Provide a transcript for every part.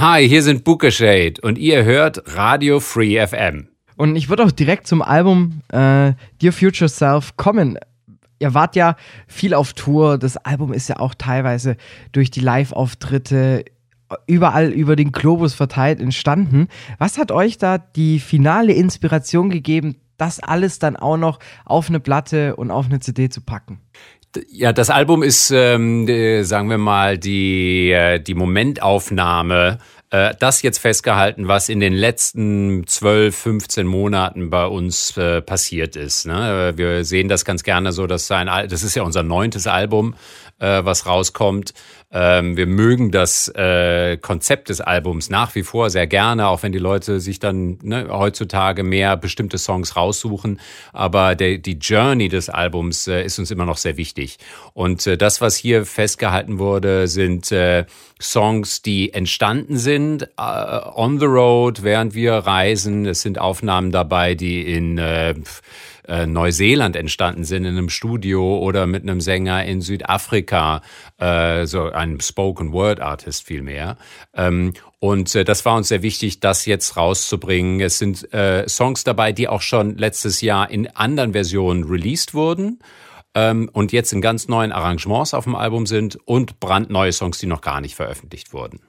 Hi, hier sind Bookershade und ihr hört Radio Free FM. Und ich würde auch direkt zum Album äh, Dear Future Self kommen. Ihr wart ja viel auf Tour. Das Album ist ja auch teilweise durch die Live-Auftritte überall über den Globus verteilt entstanden. Was hat euch da die finale Inspiration gegeben, das alles dann auch noch auf eine Platte und auf eine CD zu packen? Ja, das Album ist, ähm, sagen wir mal, die, äh, die Momentaufnahme äh, das jetzt festgehalten, was in den letzten 12, 15 Monaten bei uns äh, passiert ist. Ne? Wir sehen das ganz gerne so, dass ein, das ist ja unser neuntes Album, äh, was rauskommt. Ähm, wir mögen das äh, Konzept des Albums nach wie vor sehr gerne, auch wenn die Leute sich dann ne, heutzutage mehr bestimmte Songs raussuchen. Aber der, die Journey des Albums äh, ist uns immer noch sehr wichtig. Und äh, das, was hier festgehalten wurde, sind äh, Songs, die entstanden sind äh, on the road, während wir reisen. Es sind Aufnahmen dabei, die in äh, äh, Neuseeland entstanden sind in einem Studio oder mit einem Sänger in Südafrika, äh, so einem Spoken Word Artist vielmehr. Ähm, und äh, das war uns sehr wichtig, das jetzt rauszubringen. Es sind äh, Songs dabei, die auch schon letztes Jahr in anderen Versionen released wurden ähm, und jetzt in ganz neuen Arrangements auf dem Album sind und brandneue Songs, die noch gar nicht veröffentlicht wurden.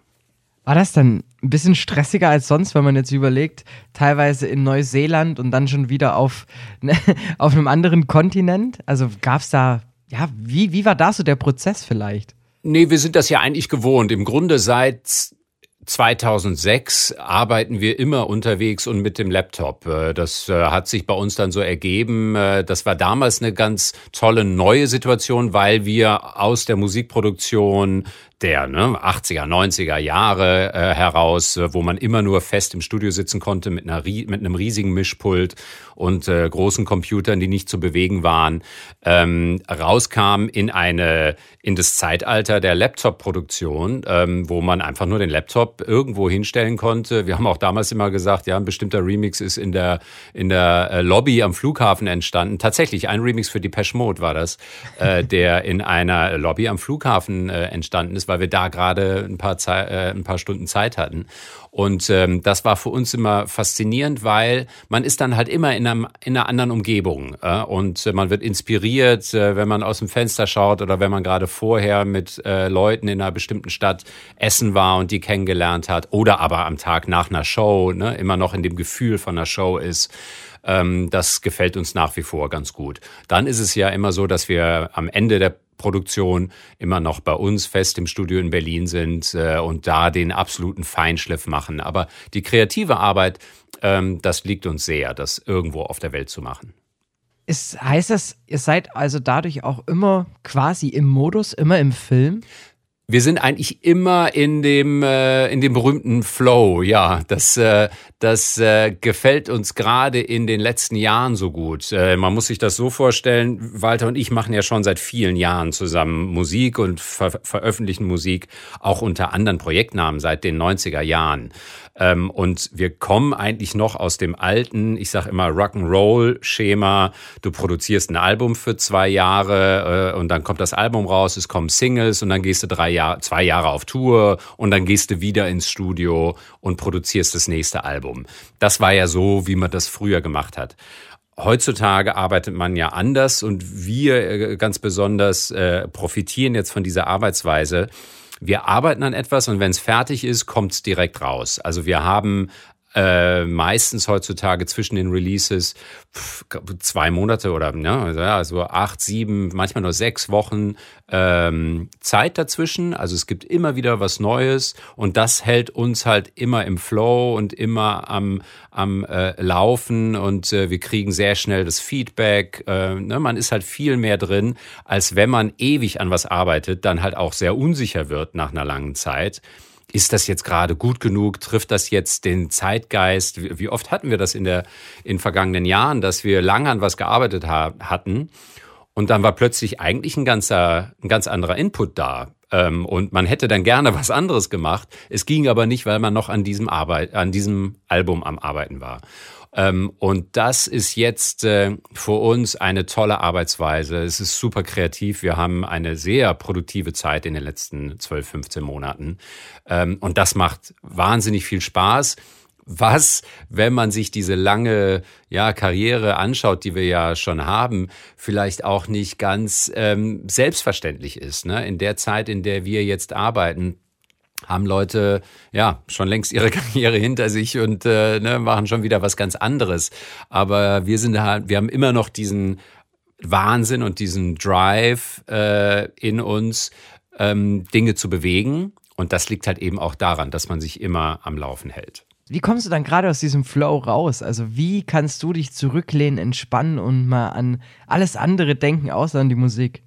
War das dann ein bisschen stressiger als sonst, wenn man jetzt überlegt, teilweise in Neuseeland und dann schon wieder auf, ne, auf einem anderen Kontinent? Also gab es da, ja, wie, wie war da so der Prozess vielleicht? Nee, wir sind das ja eigentlich gewohnt. Im Grunde seit 2006 arbeiten wir immer unterwegs und mit dem Laptop. Äh, das äh, hat sich bei uns dann so ergeben. Äh, das war damals eine ganz tolle neue Situation, weil wir aus der Musikproduktion der ne, 80er, 90er Jahre äh, heraus, äh, wo man immer nur fest im Studio sitzen konnte mit, einer, mit einem riesigen Mischpult und äh, großen Computern, die nicht zu bewegen waren, ähm, rauskam in eine in das Zeitalter der Laptop-Produktion, ähm, wo man einfach nur den Laptop irgendwo hinstellen konnte. Wir haben auch damals immer gesagt, ja, ein bestimmter Remix ist in der in der äh, Lobby am Flughafen entstanden. Tatsächlich ein Remix für Depeche Mode war das, äh, der in einer Lobby am Flughafen äh, entstanden ist weil wir da gerade ein paar, Ze äh, ein paar Stunden Zeit hatten. Und ähm, das war für uns immer faszinierend, weil man ist dann halt immer in, einem, in einer anderen Umgebung äh, und äh, man wird inspiriert, äh, wenn man aus dem Fenster schaut oder wenn man gerade vorher mit äh, Leuten in einer bestimmten Stadt essen war und die kennengelernt hat oder aber am Tag nach einer Show ne, immer noch in dem Gefühl von einer Show ist. Ähm, das gefällt uns nach wie vor ganz gut. Dann ist es ja immer so, dass wir am Ende der Produktion immer noch bei uns fest im Studio in Berlin sind äh, und da den absoluten Feinschliff machen. Aber die kreative Arbeit, ähm, das liegt uns sehr, das irgendwo auf der Welt zu machen. Ist, heißt das, ihr seid also dadurch auch immer quasi im Modus, immer im Film? Wir sind eigentlich immer in dem äh, in dem berühmten Flow. Ja, das äh, das äh, gefällt uns gerade in den letzten Jahren so gut. Äh, man muss sich das so vorstellen. Walter und ich machen ja schon seit vielen Jahren zusammen Musik und ver veröffentlichen Musik auch unter anderen Projektnamen seit den 90er Jahren. Ähm, und wir kommen eigentlich noch aus dem alten, ich sage immer Rock'n'Roll-Schema. Du produzierst ein Album für zwei Jahre äh, und dann kommt das Album raus, es kommen Singles und dann gehst du drei Jahre, zwei Jahre auf Tour und dann gehst du wieder ins Studio und produzierst das nächste Album. Das war ja so, wie man das früher gemacht hat. Heutzutage arbeitet man ja anders und wir äh, ganz besonders äh, profitieren jetzt von dieser Arbeitsweise wir arbeiten an etwas und wenn es fertig ist, kommt es direkt raus. Also wir haben äh, meistens heutzutage zwischen den Releases zwei Monate oder ne, also acht, sieben, manchmal nur sechs Wochen ähm, Zeit dazwischen. Also es gibt immer wieder was Neues und das hält uns halt immer im Flow und immer am, am äh, Laufen und äh, wir kriegen sehr schnell das Feedback. Äh, ne, man ist halt viel mehr drin, als wenn man ewig an was arbeitet, dann halt auch sehr unsicher wird nach einer langen Zeit ist das jetzt gerade gut genug? Trifft das jetzt den Zeitgeist? Wie oft hatten wir das in der in vergangenen Jahren, dass wir lange an was gearbeitet ha hatten und dann war plötzlich eigentlich ein ganzer ein ganz anderer Input da. Ähm, und man hätte dann gerne was anderes gemacht. Es ging aber nicht, weil man noch an diesem Arbeit, an diesem Album am Arbeiten war. Ähm, und das ist jetzt äh, für uns eine tolle Arbeitsweise. Es ist super kreativ. Wir haben eine sehr produktive Zeit in den letzten 12, 15 Monaten. Ähm, und das macht wahnsinnig viel Spaß was, wenn man sich diese lange ja, Karriere anschaut, die wir ja schon haben, vielleicht auch nicht ganz ähm, selbstverständlich ist. Ne? In der Zeit, in der wir jetzt arbeiten, haben Leute ja schon längst ihre Karriere hinter sich und äh, ne, machen schon wieder was ganz anderes. Aber wir sind halt, wir haben immer noch diesen Wahnsinn und diesen Drive äh, in uns, ähm, Dinge zu bewegen. Und das liegt halt eben auch daran, dass man sich immer am Laufen hält. Wie kommst du dann gerade aus diesem Flow raus? Also wie kannst du dich zurücklehnen, entspannen und mal an alles andere denken, außer an die Musik?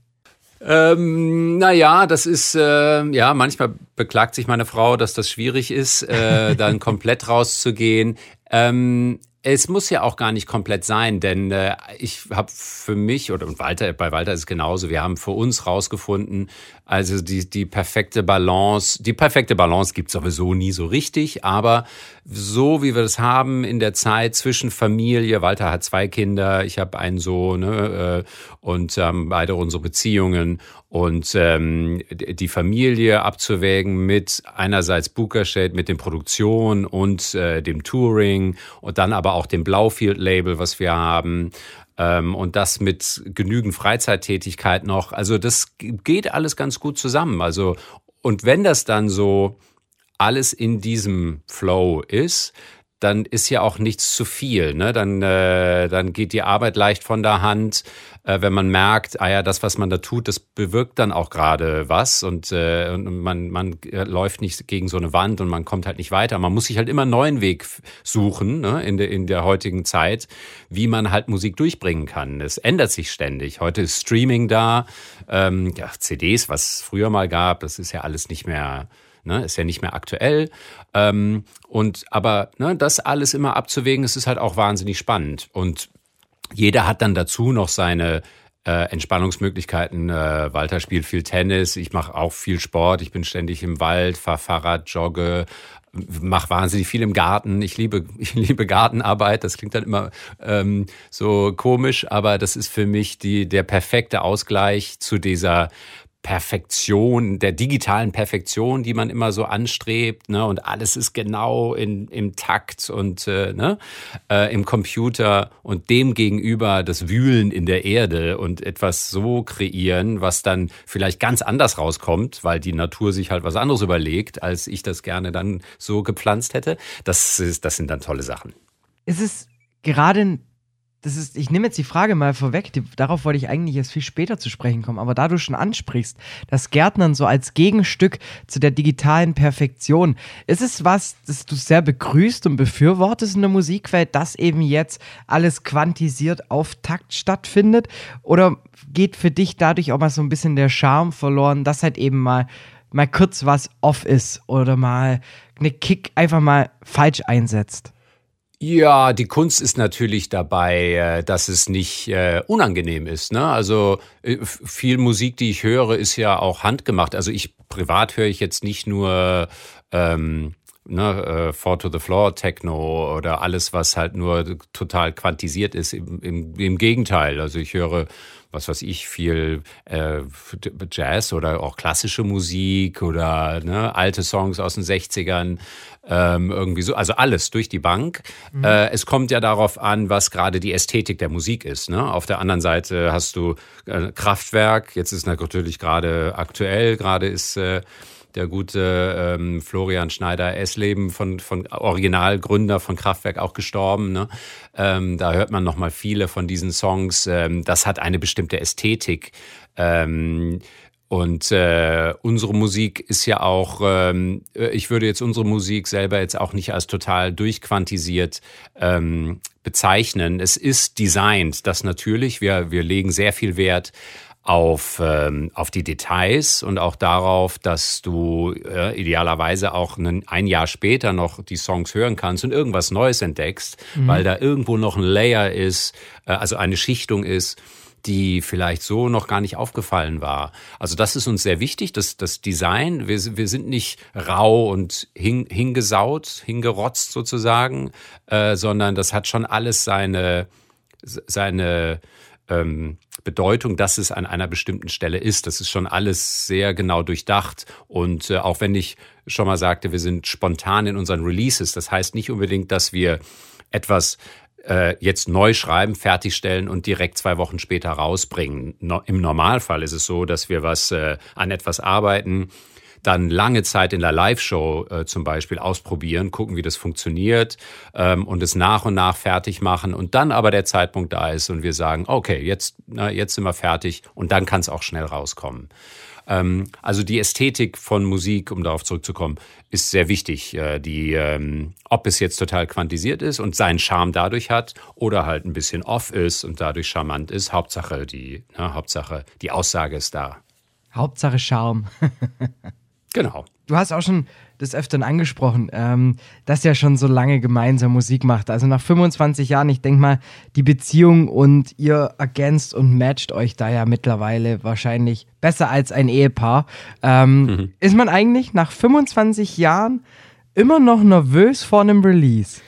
Ähm, naja, das ist, äh, ja, manchmal beklagt sich meine Frau, dass das schwierig ist, äh, dann komplett rauszugehen. Ähm, es muss ja auch gar nicht komplett sein, denn äh, ich habe für mich oder und Walter, bei Walter ist es genauso. Wir haben für uns rausgefunden, also die die perfekte Balance, die perfekte Balance gibt sowieso nie so richtig, aber so wie wir das haben in der Zeit zwischen Familie, Walter hat zwei Kinder, ich habe einen Sohn ne, äh, und ähm, beide unsere Beziehungen und ähm, die Familie abzuwägen mit einerseits Bookershed, mit den Produktionen und äh, dem Touring und dann aber auch dem Blaufield-Label, was wir haben. Ähm, und das mit genügend Freizeittätigkeit noch. Also das geht alles ganz gut zusammen. Also und wenn das dann so alles in diesem Flow ist, dann ist ja auch nichts zu viel. Ne? Dann, äh, dann geht die Arbeit leicht von der Hand, äh, wenn man merkt, ah ja, das, was man da tut, das bewirkt dann auch gerade was und, äh, und man, man läuft nicht gegen so eine Wand und man kommt halt nicht weiter. Man muss sich halt immer einen neuen Weg suchen ne? in, der, in der heutigen Zeit, wie man halt Musik durchbringen kann. Es ändert sich ständig. Heute ist Streaming da, ähm, ja, CDs, was es früher mal gab, das ist ja alles nicht mehr ne, ist ja nicht mehr aktuell. Ähm, und aber ne, das alles immer abzuwägen, es ist halt auch wahnsinnig spannend. Und jeder hat dann dazu noch seine äh, Entspannungsmöglichkeiten. Äh, Walter spielt viel Tennis, ich mache auch viel Sport, ich bin ständig im Wald, fahre Fahrrad, jogge, mache wahnsinnig viel im Garten. Ich liebe, ich liebe Gartenarbeit. Das klingt dann immer ähm, so komisch, aber das ist für mich die, der perfekte Ausgleich zu dieser Perfektion, der digitalen Perfektion, die man immer so anstrebt, ne? Und alles ist genau in, im Takt und äh, ne? Äh, im Computer und dem gegenüber das Wühlen in der Erde und etwas so kreieren, was dann vielleicht ganz anders rauskommt, weil die Natur sich halt was anderes überlegt, als ich das gerne dann so gepflanzt hätte. Das ist, das sind dann tolle Sachen. Ist es gerade das ist, ich nehme jetzt die Frage mal vorweg, die, darauf wollte ich eigentlich erst viel später zu sprechen kommen, aber da du schon ansprichst, das Gärtnern so als Gegenstück zu der digitalen Perfektion, ist es was, das du sehr begrüßt und befürwortest in der Musikwelt, dass eben jetzt alles quantisiert auf Takt stattfindet? Oder geht für dich dadurch auch mal so ein bisschen der Charme verloren, dass halt eben mal, mal kurz was off ist oder mal eine Kick einfach mal falsch einsetzt? Ja, die Kunst ist natürlich dabei, äh, dass es nicht äh, unangenehm ist. Ne? Also äh, viel Musik, die ich höre, ist ja auch handgemacht. Also ich privat höre ich jetzt nicht nur ähm, ne, äh, Four to the Floor Techno oder alles, was halt nur total quantisiert ist. Im, im, im Gegenteil. Also ich höre was weiß ich, viel äh, Jazz oder auch klassische Musik oder ne, alte Songs aus den 60ern. Ähm, irgendwie so, also alles durch die Bank. Mhm. Äh, es kommt ja darauf an, was gerade die Ästhetik der Musik ist. Ne? Auf der anderen Seite hast du äh, Kraftwerk, jetzt ist natürlich gerade aktuell, gerade ist äh, der gute ähm, Florian Schneider Essleben von, von Originalgründer von Kraftwerk auch gestorben. Ne? Ähm, da hört man nochmal viele von diesen Songs. Ähm, das hat eine bestimmte Ästhetik. Ähm, und äh, unsere Musik ist ja auch, ähm, ich würde jetzt unsere Musik selber jetzt auch nicht als total durchquantisiert ähm, bezeichnen. Es ist designt, das natürlich. Wir, wir legen sehr viel Wert auf, ähm, auf die Details und auch darauf, dass du äh, idealerweise auch einen, ein Jahr später noch die Songs hören kannst und irgendwas Neues entdeckst, mhm. weil da irgendwo noch ein Layer ist, äh, also eine Schichtung ist, die vielleicht so noch gar nicht aufgefallen war. Also das ist uns sehr wichtig, das, das Design. Wir, wir sind nicht rau und hing, hingesaut, hingerotzt sozusagen, äh, sondern das hat schon alles seine, seine ähm, Bedeutung, dass es an einer bestimmten Stelle ist. Das ist schon alles sehr genau durchdacht. Und äh, auch wenn ich schon mal sagte, wir sind spontan in unseren Releases, das heißt nicht unbedingt, dass wir etwas äh, jetzt neu schreiben, fertigstellen und direkt zwei Wochen später rausbringen. No, Im Normalfall ist es so, dass wir was äh, an etwas arbeiten, dann lange Zeit in der Live-Show äh, zum Beispiel ausprobieren, gucken, wie das funktioniert ähm, und es nach und nach fertig machen und dann aber der Zeitpunkt da ist und wir sagen, okay, jetzt, na, jetzt sind wir fertig und dann kann es auch schnell rauskommen. Ähm, also die Ästhetik von Musik, um darauf zurückzukommen, ist sehr wichtig. Äh, die, ähm, ob es jetzt total quantisiert ist und seinen Charme dadurch hat oder halt ein bisschen off ist und dadurch charmant ist. Hauptsache die, ne, Hauptsache die Aussage ist da. Hauptsache Charme. genau. Du hast auch schon des Öfteren angesprochen, ähm, dass ihr schon so lange gemeinsam Musik macht. Also nach 25 Jahren, ich denke mal, die Beziehung und ihr ergänzt und matcht euch da ja mittlerweile wahrscheinlich besser als ein Ehepaar. Ähm, mhm. Ist man eigentlich nach 25 Jahren immer noch nervös vor einem Release?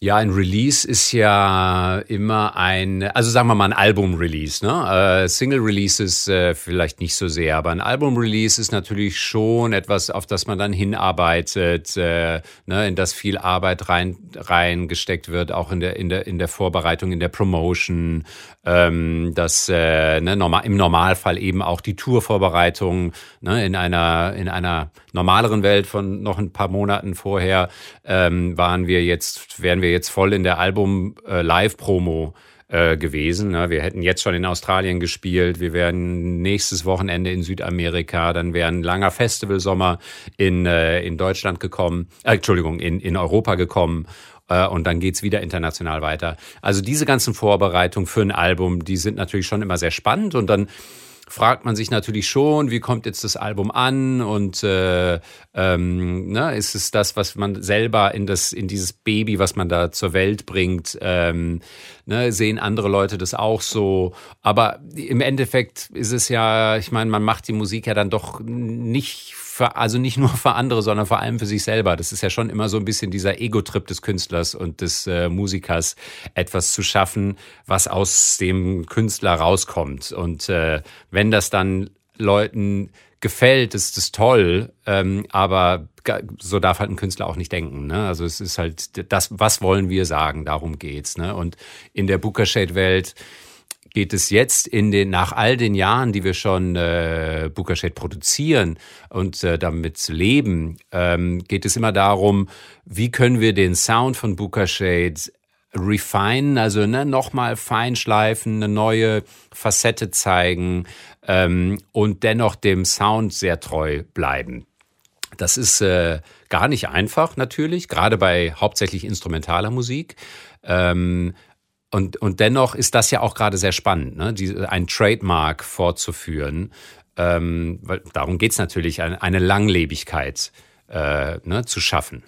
Ja, ein Release ist ja immer ein, also sagen wir mal ein Album-Release. Ne? Äh, Single-Releases äh, vielleicht nicht so sehr, aber ein Album-Release ist natürlich schon etwas, auf das man dann hinarbeitet, äh, ne? in das viel Arbeit rein reingesteckt wird, auch in der in der in der Vorbereitung, in der Promotion, ähm, dass äh, ne, normal, im Normalfall eben auch die Tourvorbereitung ne? in einer in einer normaleren Welt von noch ein paar Monaten vorher ähm, waren wir jetzt werden wir wir jetzt voll in der Album-Live-Promo äh, äh, gewesen. Ne? Wir hätten jetzt schon in Australien gespielt, wir wären nächstes Wochenende in Südamerika, dann wäre ein langer Festivalsommer in, äh, in Deutschland gekommen, äh, Entschuldigung, in, in Europa gekommen und dann geht's wieder international weiter. Also diese ganzen Vorbereitungen für ein Album, die sind natürlich schon immer sehr spannend und dann fragt man sich natürlich schon, wie kommt jetzt das Album an und äh, ähm, ne, ist es das, was man selber in das in dieses Baby, was man da zur Welt bringt, ähm, ne, sehen andere Leute das auch so. Aber im Endeffekt ist es ja, ich meine, man macht die Musik ja dann doch nicht für, also nicht nur für andere, sondern vor allem für sich selber. Das ist ja schon immer so ein bisschen dieser Ego-Trip des Künstlers und des äh, Musikers, etwas zu schaffen, was aus dem Künstler rauskommt. Und äh, wenn das dann Leuten gefällt, ist das toll, ähm, aber so darf halt ein Künstler auch nicht denken. Ne? Also es ist halt das, was wollen wir sagen, darum geht's. Ne? Und in der Booker Shade Welt geht es jetzt in den, nach all den Jahren, die wir schon äh, Bookershed produzieren und äh, damit leben, ähm, geht es immer darum, wie können wir den Sound von Bookershade refinen, also ne, nochmal feinschleifen, eine neue Facette zeigen ähm, und dennoch dem Sound sehr treu bleiben. Das ist äh, gar nicht einfach natürlich, gerade bei hauptsächlich instrumentaler Musik. Ähm, und, und dennoch ist das ja auch gerade sehr spannend, ne? Die, ein Trademark vorzuführen. Ähm, weil darum geht's natürlich, eine, Langlebigkeit äh, ne, zu schaffen.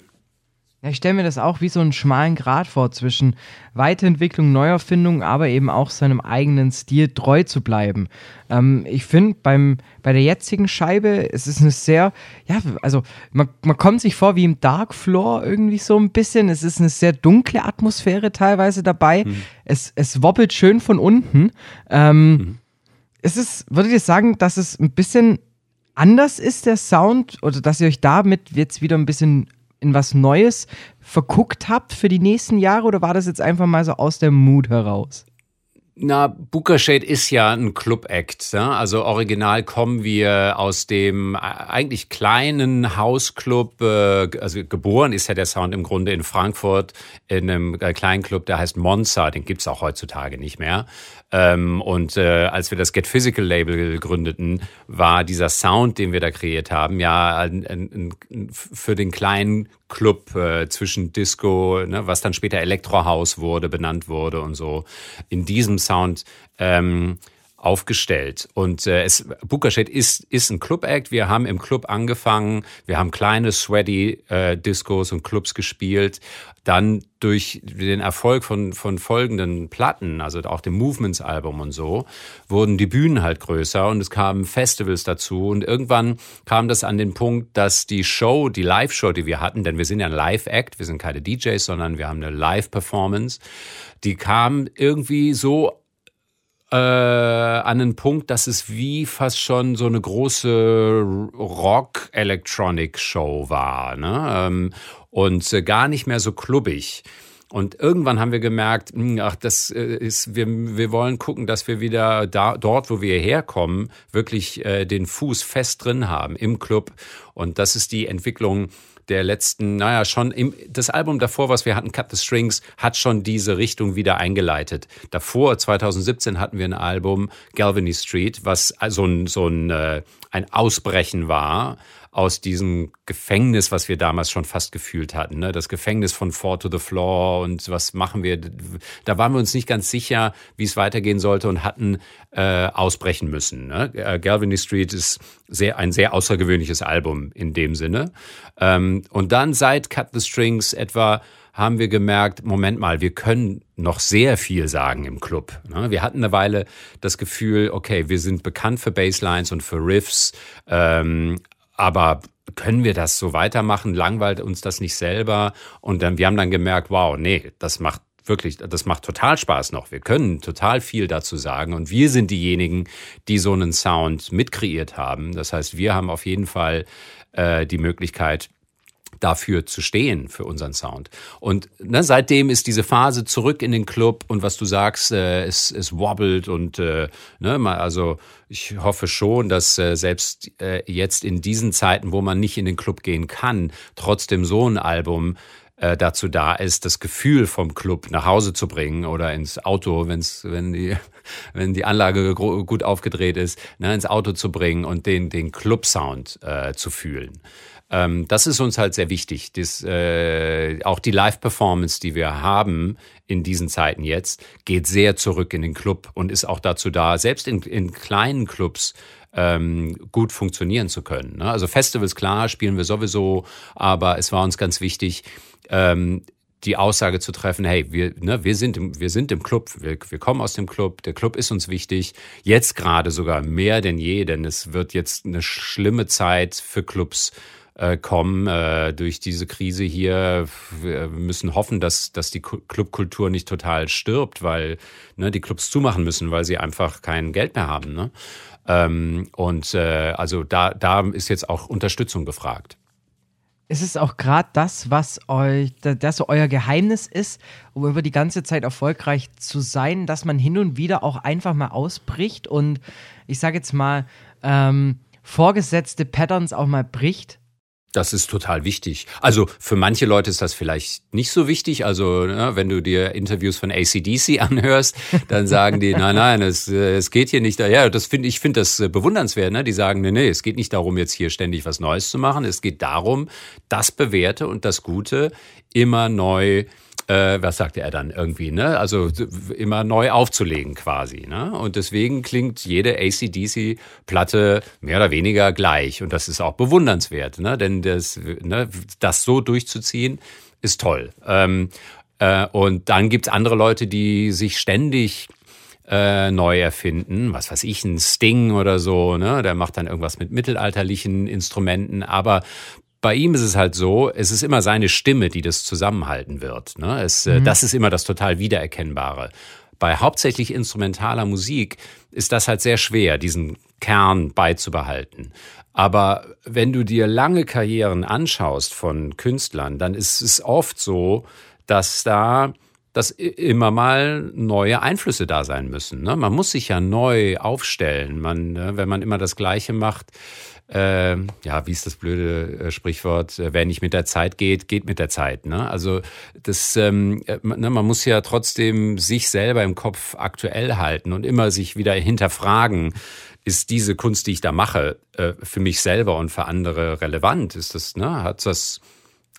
Ja, ich stelle mir das auch wie so einen schmalen Grat vor zwischen Weiterentwicklung, Neuerfindung, aber eben auch seinem eigenen Stil treu zu bleiben. Ähm, ich finde, beim bei der jetzigen Scheibe es ist eine sehr, ja, also man, man kommt sich vor wie im Dark Floor irgendwie so ein bisschen. Es ist eine sehr dunkle Atmosphäre teilweise dabei. Mhm. Es, es wobbelt schön von unten. Ähm, mhm. Es ist, würdet ihr sagen, dass es ein bisschen anders ist, der Sound, oder dass ihr euch damit jetzt wieder ein bisschen in was Neues verguckt habt für die nächsten Jahre oder war das jetzt einfach mal so aus der Mut heraus? Na, Booker Shade ist ja ein Club-Act. Ja? Also original kommen wir aus dem eigentlich kleinen Hausclub, äh, also geboren ist ja der Sound im Grunde in Frankfurt in einem äh, kleinen Club, der heißt Monza, den gibt's auch heutzutage nicht mehr. Ähm, und äh, als wir das Get Physical Label gründeten, war dieser Sound, den wir da kreiert haben, ja ein, ein, ein, für den kleinen Club äh, zwischen Disco, ne, was dann später Elektrohaus wurde, benannt wurde und so. In diesem Sound ähm, aufgestellt. Und äh, es, Bukashed ist, ist ein Club-Act. Wir haben im Club angefangen. Wir haben kleine sweaty äh, Discos und Clubs gespielt. Dann durch den Erfolg von, von folgenden Platten, also auch dem Movements-Album und so, wurden die Bühnen halt größer und es kamen Festivals dazu. Und irgendwann kam das an den Punkt, dass die Show, die Live-Show, die wir hatten, denn wir sind ja ein Live-Act, wir sind keine DJs, sondern wir haben eine Live-Performance, die kam irgendwie so äh, an einen Punkt, dass es wie fast schon so eine große Rock-Electronic-Show war. Ne? Ähm, und äh, gar nicht mehr so klubbig. Und irgendwann haben wir gemerkt, hm, ach, das äh, ist, wir, wir wollen gucken, dass wir wieder da, dort, wo wir herkommen, wirklich äh, den Fuß fest drin haben im Club. Und das ist die Entwicklung der letzten, naja, schon im, das Album davor, was wir hatten, Cut the Strings, hat schon diese Richtung wieder eingeleitet. Davor, 2017, hatten wir ein Album, Galvany Street, was so ein, so ein, äh, ein Ausbrechen war aus diesem Gefängnis, was wir damals schon fast gefühlt hatten. Ne? Das Gefängnis von Four to the Floor und was machen wir? Da waren wir uns nicht ganz sicher, wie es weitergehen sollte und hatten äh, ausbrechen müssen. Ne? Äh, Galvany Street ist sehr, ein sehr außergewöhnliches Album in dem Sinne. Ähm, und dann seit Cut the Strings etwa haben wir gemerkt, Moment mal, wir können noch sehr viel sagen im Club. Ne? Wir hatten eine Weile das Gefühl, okay, wir sind bekannt für Basslines und für Riffs, ähm, aber können wir das so weitermachen? Langweilt uns das nicht selber? Und dann, wir haben dann gemerkt, wow, nee, das macht wirklich, das macht total Spaß noch. Wir können total viel dazu sagen und wir sind diejenigen, die so einen Sound mitkreiert haben. Das heißt, wir haben auf jeden Fall äh, die Möglichkeit, dafür zu stehen, für unseren Sound. Und ne, seitdem ist diese Phase zurück in den Club und was du sagst, äh, es, es wobbelt und äh, ne, mal, also ich hoffe schon, dass äh, selbst äh, jetzt in diesen Zeiten, wo man nicht in den Club gehen kann, trotzdem so ein Album äh, dazu da ist, das Gefühl vom Club nach Hause zu bringen oder ins Auto, wenn's, wenn die wenn die Anlage gut aufgedreht ist, ne, ins Auto zu bringen und den den Club-Sound äh, zu fühlen. Ähm, das ist uns halt sehr wichtig. Das, äh, auch die Live-Performance, die wir haben in diesen Zeiten jetzt, geht sehr zurück in den Club und ist auch dazu da, selbst in, in kleinen Clubs ähm, gut funktionieren zu können. Ne? Also Festivals, klar, spielen wir sowieso, aber es war uns ganz wichtig, ähm, die Aussage zu treffen, hey, wir, ne, wir, sind, im, wir sind im Club, wir, wir kommen aus dem Club, der Club ist uns wichtig, jetzt gerade sogar mehr denn je, denn es wird jetzt eine schlimme Zeit für Clubs äh, kommen äh, durch diese Krise hier. Wir müssen hoffen, dass, dass die Clubkultur nicht total stirbt, weil ne, die Clubs zumachen müssen, weil sie einfach kein Geld mehr haben. Ne? Ähm, und äh, also da, da ist jetzt auch Unterstützung gefragt. Es ist auch gerade das, was euch, das so euer Geheimnis ist, um über die ganze Zeit erfolgreich zu sein, dass man hin und wieder auch einfach mal ausbricht und ich sage jetzt mal, ähm, vorgesetzte Patterns auch mal bricht das ist total wichtig. Also für manche Leute ist das vielleicht nicht so wichtig. Also ne, wenn du dir Interviews von ACDC anhörst, dann sagen die, nein, nein, es, äh, es geht hier nicht. Ja, das finde ich finde das äh, bewundernswert. Ne? Die sagen, nee, nee, es geht nicht darum, jetzt hier ständig was Neues zu machen. Es geht darum, das Bewährte und das Gute immer neu äh, was sagte er dann irgendwie, ne? Also immer neu aufzulegen quasi. Ne? Und deswegen klingt jede ACDC-Platte mehr oder weniger gleich. Und das ist auch bewundernswert, ne? Denn das, ne, das so durchzuziehen, ist toll. Ähm, äh, und dann gibt's andere Leute, die sich ständig äh, neu erfinden. Was weiß ich, ein Sting oder so, ne? Der macht dann irgendwas mit mittelalterlichen Instrumenten, aber bei ihm ist es halt so, es ist immer seine Stimme, die das zusammenhalten wird. Ne? Es, äh, mhm. Das ist immer das total Wiedererkennbare. Bei hauptsächlich instrumentaler Musik ist das halt sehr schwer, diesen Kern beizubehalten. Aber wenn du dir lange Karrieren anschaust von Künstlern, dann ist es oft so, dass da dass immer mal neue Einflüsse da sein müssen. Ne? Man muss sich ja neu aufstellen. Man, ne, wenn man immer das Gleiche macht, äh, ja, wie ist das blöde äh, Sprichwort, äh, wer nicht mit der Zeit geht, geht mit der Zeit. Ne? Also das, ähm, äh, ne, man muss ja trotzdem sich selber im Kopf aktuell halten und immer sich wieder hinterfragen, ist diese Kunst, die ich da mache, äh, für mich selber und für andere relevant? Ist das, ne, hat das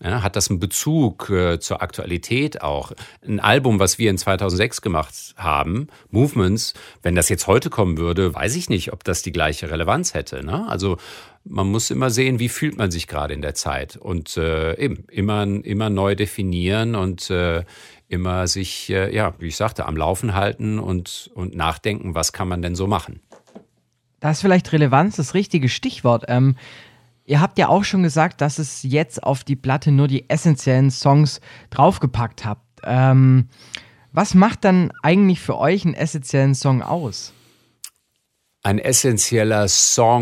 Ja, hat das einen Bezug äh, zur Aktualität auch? Ein Album, was wir in 2006 gemacht haben, Movements, wenn das jetzt heute kommen würde, weiß ich nicht, ob das die gleiche Relevanz hätte. Ne? Also man muss immer sehen, wie fühlt man sich gerade in der Zeit und äh, eben immer, immer neu definieren und äh, immer sich, äh, ja, wie ich sagte, am Laufen halten und, und nachdenken, was kann man denn so machen. Da ist vielleicht Relevanz das richtige Stichwort. Ähm, Ihr habt ja auch schon gesagt, dass es jetzt auf die Platte nur die essentiellen Songs draufgepackt habt. Ähm, was macht dann eigentlich für euch einen essentiellen Song aus? Ein essentieller Song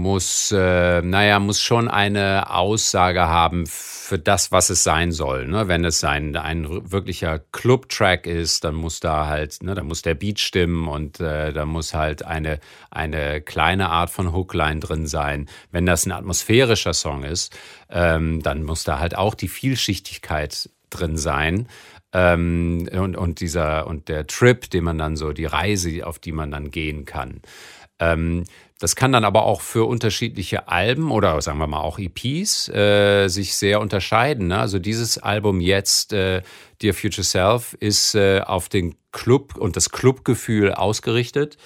muss, äh, naja, muss schon eine Aussage haben für das, was es sein soll. Ne? Wenn es ein, ein wirklicher Club-Track ist, dann muss da halt, ne, da muss der Beat stimmen und äh, da muss halt eine, eine kleine Art von Hookline drin sein. Wenn das ein atmosphärischer Song ist, ähm, dann muss da halt auch die Vielschichtigkeit drin sein. Ähm, und, und dieser und der Trip, den man dann so, die Reise, auf die man dann gehen kann. Ähm, das kann dann aber auch für unterschiedliche Alben oder sagen wir mal auch EPs äh, sich sehr unterscheiden. Ne? Also dieses Album jetzt, äh, Dear Future Self, ist äh, auf den Club und das Clubgefühl ausgerichtet.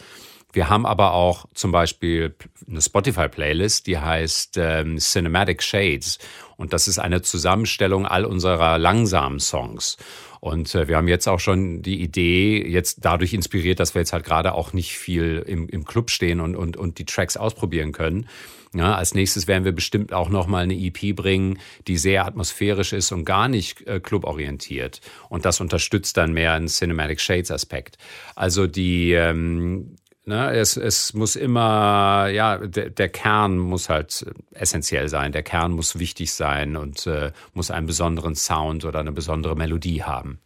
Wir haben aber auch zum Beispiel eine Spotify-Playlist, die heißt ähm, Cinematic Shades. Und das ist eine Zusammenstellung all unserer langsamen Songs. Und äh, wir haben jetzt auch schon die Idee, jetzt dadurch inspiriert, dass wir jetzt halt gerade auch nicht viel im, im Club stehen und, und, und die Tracks ausprobieren können. Ja, als nächstes werden wir bestimmt auch nochmal eine EP bringen, die sehr atmosphärisch ist und gar nicht äh, cluborientiert. Und das unterstützt dann mehr einen Cinematic Shades Aspekt. Also die, ähm, Ne, es, es muss immer, ja, der, der Kern muss halt essentiell sein. Der Kern muss wichtig sein und äh, muss einen besonderen Sound oder eine besondere Melodie haben.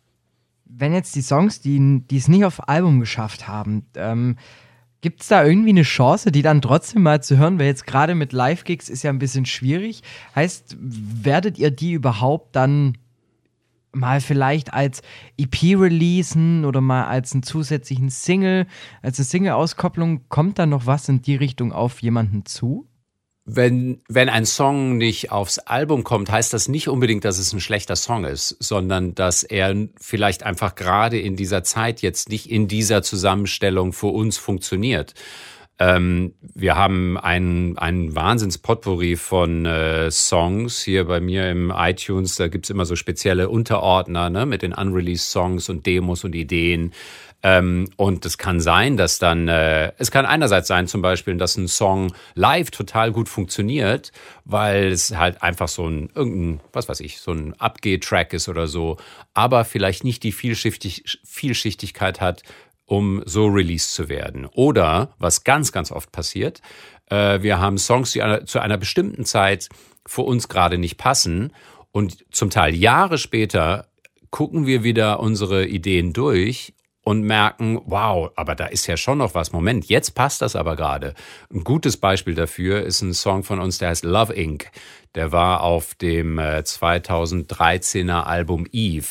Wenn jetzt die Songs, die, die es nicht auf Album geschafft haben, ähm, gibt es da irgendwie eine Chance, die dann trotzdem mal zu hören? Weil jetzt gerade mit Live-Gigs ist ja ein bisschen schwierig. Heißt, werdet ihr die überhaupt dann mal vielleicht als EP releasen oder mal als einen zusätzlichen Single, als eine Single-Auskopplung, kommt da noch was in die Richtung auf jemanden zu? Wenn, wenn ein Song nicht aufs Album kommt, heißt das nicht unbedingt, dass es ein schlechter Song ist, sondern dass er vielleicht einfach gerade in dieser Zeit jetzt nicht in dieser Zusammenstellung für uns funktioniert. Ähm, wir haben ein, ein Wahnsinns-Potpourri von äh, Songs hier bei mir im iTunes. Da gibt's immer so spezielle Unterordner ne, mit den unreleased Songs und Demos und Ideen. Ähm, und es kann sein, dass dann, äh, es kann einerseits sein zum Beispiel, dass ein Song live total gut funktioniert, weil es halt einfach so ein, irgendein, was weiß ich, so ein Abgeh-Track ist oder so, aber vielleicht nicht die Vielschichtig Vielschichtigkeit hat, um so released zu werden. Oder, was ganz, ganz oft passiert, äh, wir haben Songs, die zu einer bestimmten Zeit für uns gerade nicht passen und zum Teil Jahre später gucken wir wieder unsere Ideen durch und merken, wow, aber da ist ja schon noch was. Moment, jetzt passt das aber gerade. Ein gutes Beispiel dafür ist ein Song von uns, der heißt Love Inc. Der war auf dem 2013er äh, Album Eve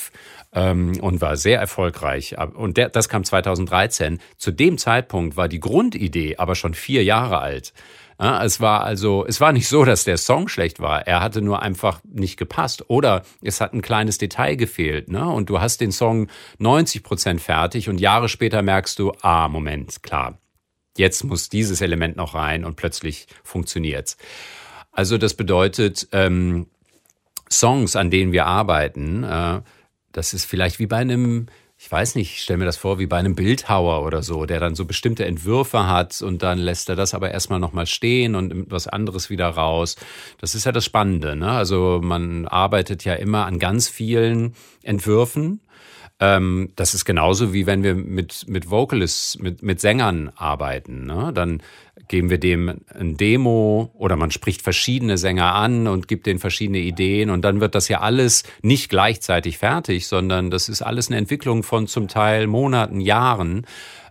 ähm, und war sehr erfolgreich. Und der, das kam 2013. Zu dem Zeitpunkt war die Grundidee aber schon vier Jahre alt. Es war also, es war nicht so, dass der Song schlecht war. Er hatte nur einfach nicht gepasst. Oder es hat ein kleines Detail gefehlt. Ne? Und du hast den Song 90 Prozent fertig und Jahre später merkst du, ah, Moment, klar. Jetzt muss dieses Element noch rein und plötzlich funktioniert's. Also das bedeutet, ähm, Songs, an denen wir arbeiten, äh, das ist vielleicht wie bei einem, ich weiß nicht, ich stelle mir das vor, wie bei einem Bildhauer oder so, der dann so bestimmte Entwürfe hat und dann lässt er das aber erstmal nochmal stehen und nimmt was anderes wieder raus. Das ist ja das Spannende. Ne? Also man arbeitet ja immer an ganz vielen Entwürfen ähm, das ist genauso wie wenn wir mit, mit Vocalists, mit, mit Sängern arbeiten. Ne? Dann geben wir dem ein Demo oder man spricht verschiedene Sänger an und gibt denen verschiedene Ideen und dann wird das ja alles nicht gleichzeitig fertig, sondern das ist alles eine Entwicklung von zum Teil Monaten, Jahren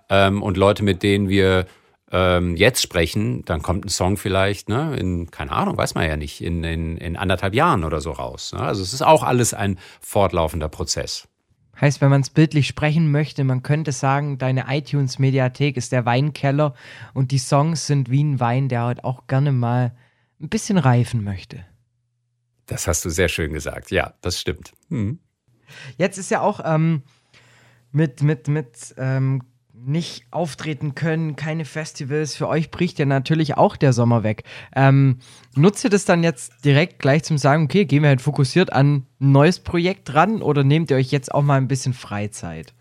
ähm, und Leute, mit denen wir ähm, jetzt sprechen, dann kommt ein Song vielleicht, ne, in, keine Ahnung, weiß man ja nicht, in, in, in anderthalb Jahren oder so raus. Ne? Also es ist auch alles ein fortlaufender Prozess. Heißt, wenn man es bildlich sprechen möchte, man könnte sagen, deine iTunes-Mediathek ist der Weinkeller und die Songs sind wie ein Wein, der halt auch gerne mal ein bisschen reifen möchte. Das hast du sehr schön gesagt. Ja, das stimmt. Hm. Jetzt ist ja auch ähm, mit, mit, mit ähm, nicht auftreten können, keine Festivals. Für euch bricht ja natürlich auch der Sommer weg. Ähm, nutzt ihr das dann jetzt direkt gleich zum Sagen, okay, gehen wir halt fokussiert an ein neues Projekt ran oder nehmt ihr euch jetzt auch mal ein bisschen Freizeit?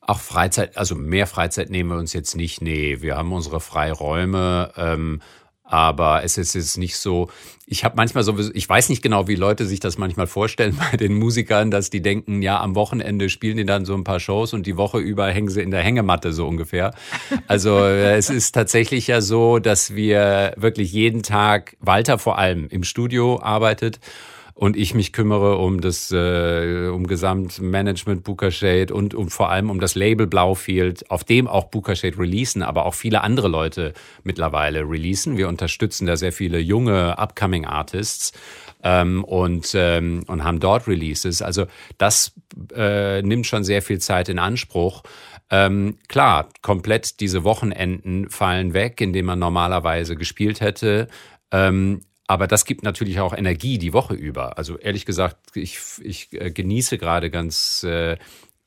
Auch Freizeit, also mehr Freizeit nehmen wir uns jetzt nicht. Nee, wir haben unsere Freiräume. Ähm, aber es ist jetzt nicht so, ich habe manchmal so, ich weiß nicht genau, wie Leute sich das manchmal vorstellen bei den Musikern, dass die denken, ja, am Wochenende spielen die dann so ein paar Shows und die Woche über hängen sie in der Hängematte so ungefähr. Also äh, es ist tatsächlich ja so, dass wir wirklich jeden Tag, Walter vor allem im Studio arbeitet und ich mich kümmere um das äh, um Gesamtmanagement Booker Shade und um vor allem um das Label Blaufield, auf dem auch Booker Shade releasen, aber auch viele andere Leute mittlerweile releasen. Wir unterstützen da sehr viele junge upcoming Artists ähm, und ähm, und haben dort Releases. Also das äh, nimmt schon sehr viel Zeit in Anspruch. Ähm, klar, komplett diese Wochenenden fallen weg, in denen man normalerweise gespielt hätte. Ähm, aber das gibt natürlich auch Energie die Woche über. Also ehrlich gesagt, ich, ich äh, genieße gerade ganz äh,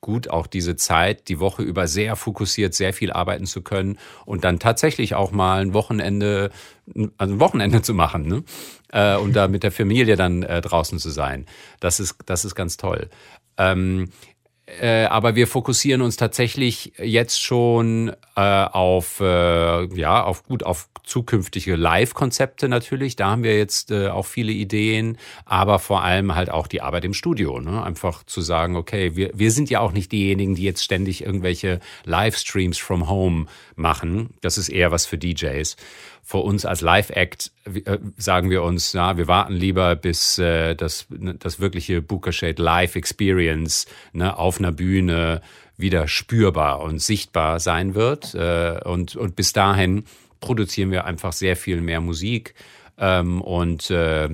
gut auch diese Zeit, die Woche über sehr fokussiert, sehr viel arbeiten zu können und dann tatsächlich auch mal ein Wochenende, also ein Wochenende zu machen, ne? Äh, und da mit der Familie dann äh, draußen zu sein. Das ist, das ist ganz toll. Ähm, äh, aber wir fokussieren uns tatsächlich jetzt schon äh, auf äh, ja auf gut auf zukünftige Live-Konzepte natürlich. Da haben wir jetzt äh, auch viele Ideen, aber vor allem halt auch die Arbeit im Studio. Ne? Einfach zu sagen, okay, wir wir sind ja auch nicht diejenigen, die jetzt ständig irgendwelche Livestreams from Home machen. Das ist eher was für DJs für uns als Live-Act äh, sagen wir uns, ja, wir warten lieber, bis äh, das, das wirkliche Booker Shade Live-Experience ne, auf einer Bühne wieder spürbar und sichtbar sein wird. Äh, und, und bis dahin produzieren wir einfach sehr viel mehr Musik. Ähm, und äh,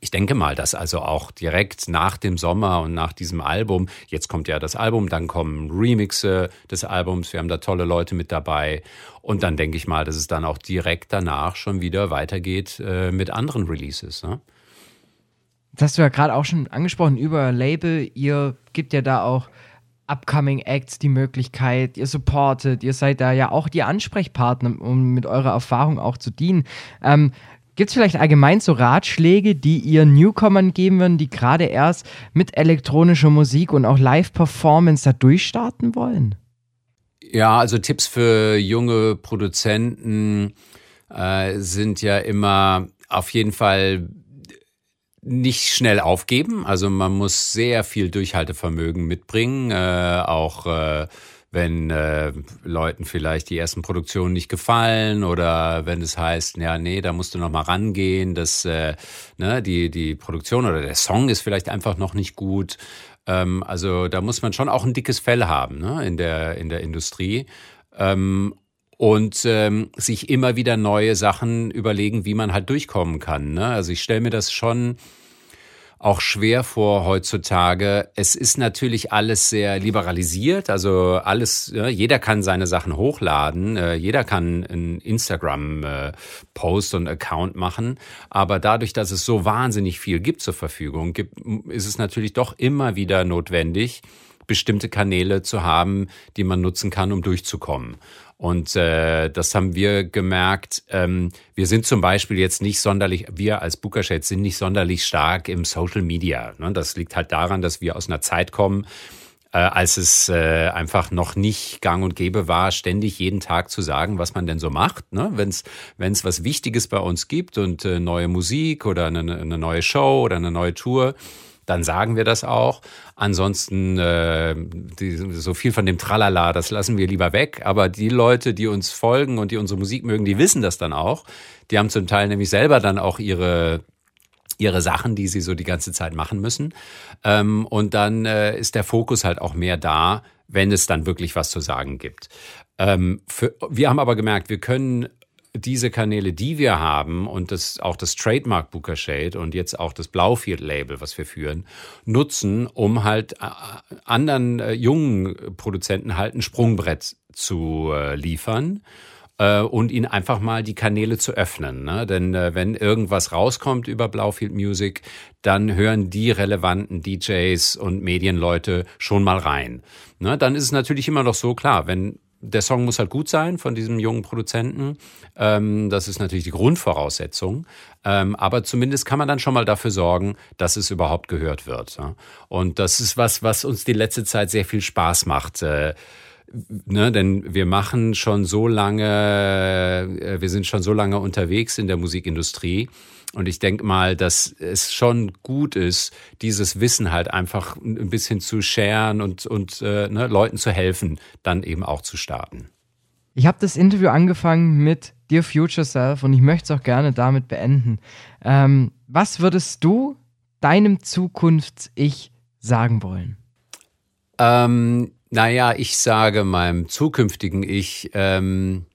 ich denke mal, dass also auch direkt nach dem Sommer und nach diesem Album, jetzt kommt ja das Album, dann kommen Remixe des Albums, wir haben da tolle Leute mit dabei und dann denke ich mal, dass es dann auch direkt danach schon wieder weitergeht äh, mit anderen Releases. Ne? Das hast du ja gerade auch schon angesprochen über Label. Ihr gibt ja da auch Upcoming Acts die Möglichkeit, ihr supportet, ihr seid da ja auch die Ansprechpartner, um mit eurer Erfahrung auch zu dienen. Ähm, Gibt es vielleicht allgemein so Ratschläge, die ihr Newcomern geben würden, die gerade erst mit elektronischer Musik und auch Live-Performance da durchstarten wollen? Ja, also Tipps für junge Produzenten äh, sind ja immer auf jeden Fall nicht schnell aufgeben. Also man muss sehr viel Durchhaltevermögen mitbringen, äh, auch äh, wenn äh, Leuten vielleicht die ersten Produktionen nicht gefallen oder wenn es heißt, ja, nee, da musst du noch mal rangehen, dass äh, ne, die, die Produktion oder der Song ist vielleicht einfach noch nicht gut. Ähm, also da muss man schon auch ein dickes Fell haben ne, in, der, in der Industrie. Ähm, und ähm, sich immer wieder neue Sachen überlegen, wie man halt durchkommen kann. Ne? Also ich stelle mir das schon auch schwer vor heutzutage. Es ist natürlich alles sehr liberalisiert, also alles, jeder kann seine Sachen hochladen, äh, jeder kann einen Instagram-Post und Account machen, aber dadurch, dass es so wahnsinnig viel gibt zur Verfügung, ist es natürlich doch immer wieder notwendig, bestimmte Kanäle zu haben, die man nutzen kann, um durchzukommen. Und äh, das haben wir gemerkt. Ähm, wir sind zum Beispiel jetzt nicht sonderlich, wir als Bookershade sind nicht sonderlich stark im Social Media. Ne? Das liegt halt daran, dass wir aus einer Zeit kommen, äh, als es äh, einfach noch nicht gang und gäbe war, ständig jeden Tag zu sagen, was man denn so macht. Ne? Wenn es was Wichtiges bei uns gibt und äh, neue Musik oder eine, eine neue Show oder eine neue Tour, dann sagen wir das auch. Ansonsten äh, die, so viel von dem Tralala, das lassen wir lieber weg. Aber die Leute, die uns folgen und die unsere Musik mögen, die wissen das dann auch. Die haben zum Teil nämlich selber dann auch ihre ihre Sachen, die sie so die ganze Zeit machen müssen. Ähm, und dann äh, ist der Fokus halt auch mehr da, wenn es dann wirklich was zu sagen gibt. Ähm, für, wir haben aber gemerkt, wir können diese Kanäle, die wir haben und das, auch das Trademark Booker Shade und jetzt auch das Blaufield Label, was wir führen, nutzen, um halt äh, anderen äh, jungen Produzenten halt ein Sprungbrett zu äh, liefern. äh, und ihnen einfach mal die Kanäle zu öffnen. Ne? Denn äh, wenn irgendwas rauskommt über Blaufield Music, dann hören die relevanten DJs und Medienleute schon mal rein. Ne? Dann ist es natürlich immer noch so klar, wenn der Song muss halt gut sein von diesem jungen Produzenten. Ähm, das ist natürlich die Grundvoraussetzung. Ähm, aber zumindest kann man dann schon mal dafür sorgen, dass es überhaupt gehört wird. Ja? Und das ist was, was uns die letzte Zeit sehr viel Spaß macht. Äh, Ne, denn wir machen schon so lange, äh, wir sind schon so lange unterwegs in der Musikindustrie. Und ich denke mal, dass es schon gut ist, dieses Wissen halt einfach ein bisschen zu scheren und, und äh, ne, Leuten zu helfen, dann eben auch zu starten. Ich habe das Interview angefangen mit Dear Future Self und ich möchte es auch gerne damit beenden. Ähm, was würdest du deinem Zukunfts-Ich sagen wollen? Ähm, naja, ich sage meinem zukünftigen Ich, ähm,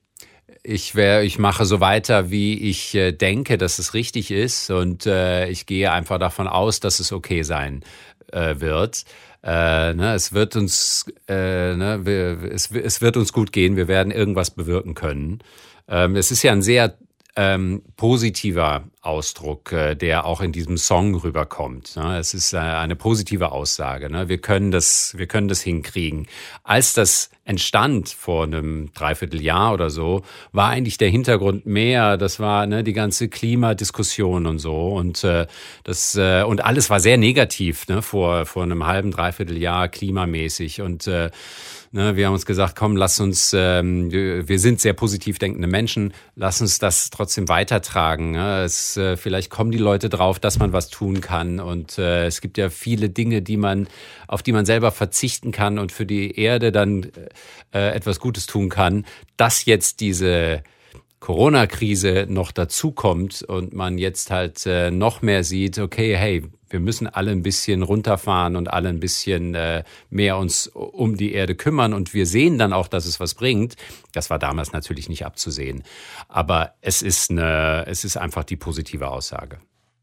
ich, wär, ich mache so weiter, wie ich äh, denke, dass es richtig ist und äh, ich gehe einfach davon aus, dass es okay sein äh, wird. Äh, ne, es wird uns, äh, ne, wir, es, es wird uns gut gehen. Wir werden irgendwas bewirken können. Ähm, es ist ja ein sehr ähm, positiver Ausdruck, äh, der auch in diesem Song rüberkommt. Ne? Es ist äh, eine positive Aussage. Ne? Wir können das, wir können das hinkriegen. Als das entstand vor einem Dreivierteljahr oder so, war eigentlich der Hintergrund mehr. Das war ne, die ganze Klimadiskussion und so und äh, das äh, und alles war sehr negativ ne, vor vor einem halben Dreivierteljahr klimamäßig und äh, Ne, wir haben uns gesagt, komm, lass uns, ähm, wir sind sehr positiv denkende Menschen, lass uns das trotzdem weitertragen. Ne? Es, äh, vielleicht kommen die Leute drauf, dass man was tun kann. Und äh, es gibt ja viele Dinge, die man, auf die man selber verzichten kann und für die Erde dann äh, etwas Gutes tun kann. Dass jetzt diese Corona-Krise noch dazukommt und man jetzt halt äh, noch mehr sieht, okay, hey, wir müssen alle ein bisschen runterfahren und alle ein bisschen äh, mehr uns um die Erde kümmern. Und wir sehen dann auch, dass es was bringt. Das war damals natürlich nicht abzusehen. Aber es ist, eine, es ist einfach die positive Aussage.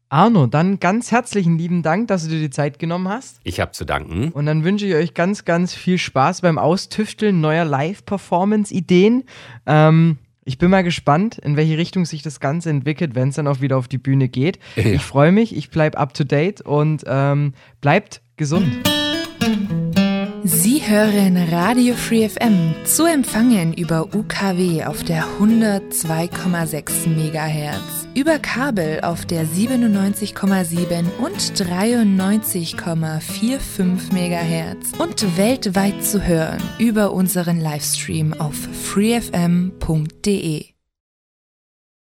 Arno, dann ganz herzlichen lieben Dank, dass du dir die Zeit genommen hast. Ich habe zu danken. Und dann wünsche ich euch ganz, ganz viel Spaß beim Austüfteln neuer Live-Performance-Ideen. Ähm, ich bin mal gespannt, in welche Richtung sich das Ganze entwickelt, wenn es dann auch wieder auf die Bühne geht. Ja. Ich freue mich, ich bleibe up to date und ähm, bleibt gesund. Sie hören Radio Free FM zu empfangen über UKW auf der 102,6 MHz, über Kabel auf der 97,7 und 93,45 MHz und weltweit zu hören über unseren Livestream auf freefm.de.